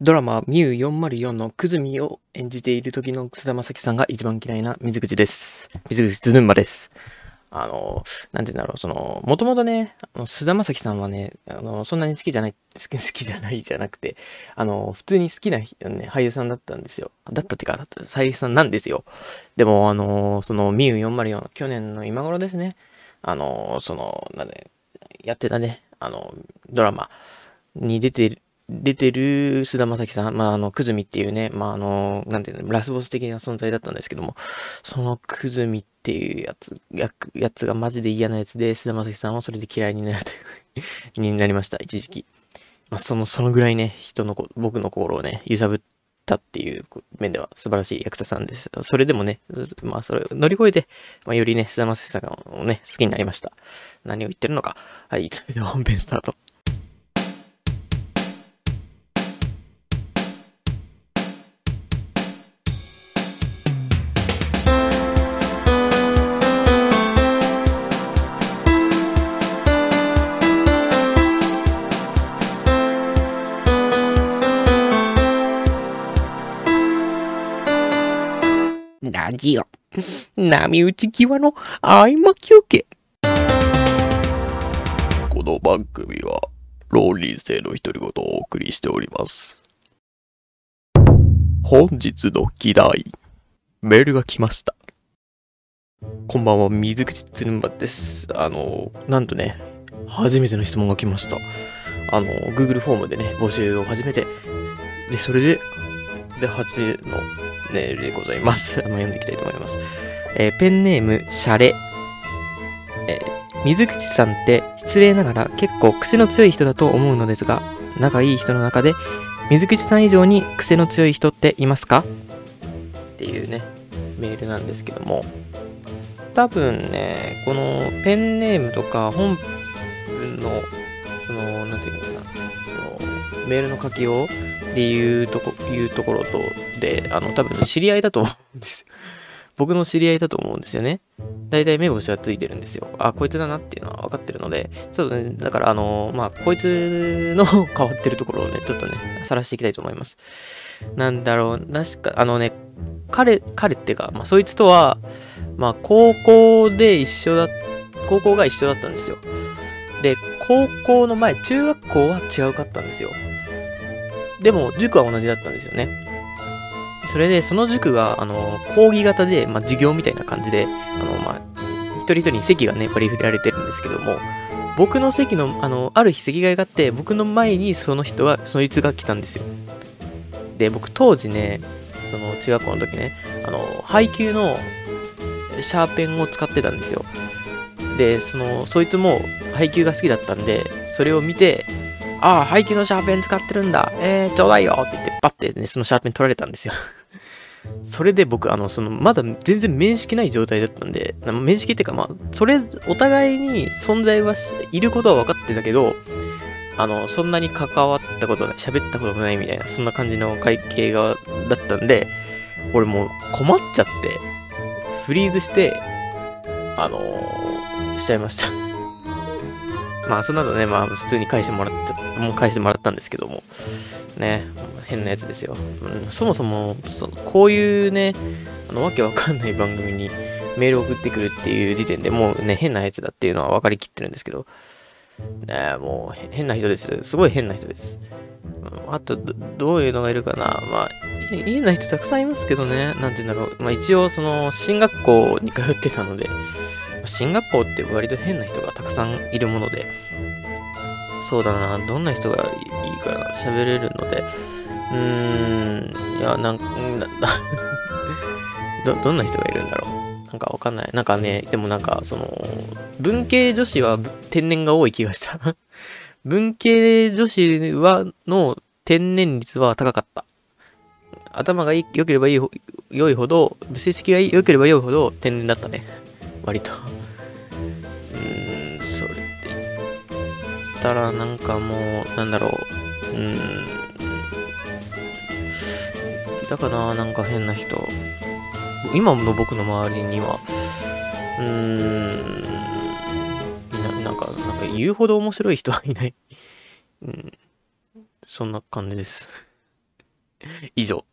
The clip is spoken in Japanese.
ドラマミュー404のクズミを演じている時の菅田将暉さんが一番嫌いな水口です。水口つぬんまです。あの、なんて言うんだろう、その、もともとね、菅田将暉さんはね、あの、そんなに好きじゃない、好きじゃないじゃなくて、あの、普通に好きな、ね、俳優さんだったんですよ。だったっていうか、俳優さんなんですよ。でも、あの、その、ミュー404、去年の今頃ですね、あの、その、なんで、やってたね、あの、ドラマに出てる、出てる菅田将暉さん、まあ、あの、くずみっていうね、まあ、あの、なんていうの、ラスボス的な存在だったんですけども、そのくずみっていうやつ、ややつがマジで嫌なやつで、菅田将暉さんをそれで嫌いになるというになりました、一時期。まあ、その、そのぐらいね、人のこ、僕の心をね、揺さぶったっていう面では素晴らしい役者さんです。それでもね、まあ、それを乗り越えて、まあ、よりね、菅田将暉さんをね、好きになりました。何を言ってるのか。はい、それでは本編スタート。ラジオ。波打ち際の合間休憩。この番組は、浪人生の独り言をお送りしております。本日の議題、メールが来ました。こんばんは、水口つるんばです。あの、なんとね、初めての質問が来ました。あの、Google フォームでね、募集を始めて、で、それで、で、8のメールでございます。ま、読んでいきたいと思います。えーペンネーム、シャレ。えー水口さんって失礼ながら結構癖の強い人だと思うのですが、仲いい人の中で水口さん以上に癖の強い人っていますか？っていうね、メールなんですけども、多分ね、このペンネームとか本文、の、なんていうのかな、そのメールの書きようっていうとこ、いうところと、で、あの、多分知り合いだと思うんですよ。僕の知り合いだと思うんですよね。大体目星はついてるんですよ。あ、こいつだなっていうのは分かってるので、ちょっとね、だからあの、まあ、こいつの変わってるところをね、ちょっとね、晒していきたいと思います。なんだろう、確か、あのね、彼、彼っていうか、まあ、そいつとは、まあ、高校で一緒だ、高校が一緒だったんですよ。高校の前、中学校は違うかったんですよ。でも、塾は同じだったんですよね。それで、その塾が、あの、講義型で、まあ、授業みたいな感じで、あの、まあ、一人一人に席がね、割り振られてるんですけども、僕の席の、あの、ある日席替えがあって、僕の前にその人が、そいつが来たんですよ。で、僕当時ね、その中学校の時ね、あの、配給のシャーペンを使ってたんですよ。で、その、そいつも配給が好きだったんで、それを見て、ああ、配給のシャーペン使ってるんだ。えー、ちょうだいよって言って、パッてね、そのシャーペン取られたんですよ。それで僕、あの、その、まだ全然面識ない状態だったんで、面識っていうか、まあ、それ、お互いに存在は、いることは分かってたけど、あの、そんなに関わったことない、喋ったこともないみたいな、そんな感じの会計が、だったんで、俺もう困っちゃって、フリーズして、あのしちゃいました。まあ、その後ね、まあ、普通に返してもらった、もう返してもらったんですけども、ね、変なやつですよ。うんそもそもその、こういうね、あの、わけわかんない番組にメール送ってくるっていう時点でもうね、変なやつだっていうのは分かりきってるんですけど、ね、もう変な人です。すごい変な人です。あとど、どういうのがいるかな。まあ、い変な人たくさんいますけどね、なんて言うんだろう。まあ、一応、その、進学校に通ってたので、進学校って割と変な人がたくさんいるもので、そうだな、どんな人がいいかな、喋れるので、うーん、いや、なんか、んな ど、どんな人がいるんだろう。なんかわかんない。なんかね、でもなんか、その、文系女子は天然が多い気がした。文系女子は、の天然率は高かった。頭が良ければいい良いほど、成績が良ければ良いほど天然だったね。割と。うーん、それって言ったらなんかもう、なんだろう。うーん。いたかななんか変な人。今の僕の周りには、うーん、ななんか、なんか言うほど面白い人はいない。うん、そんな感じです。以上、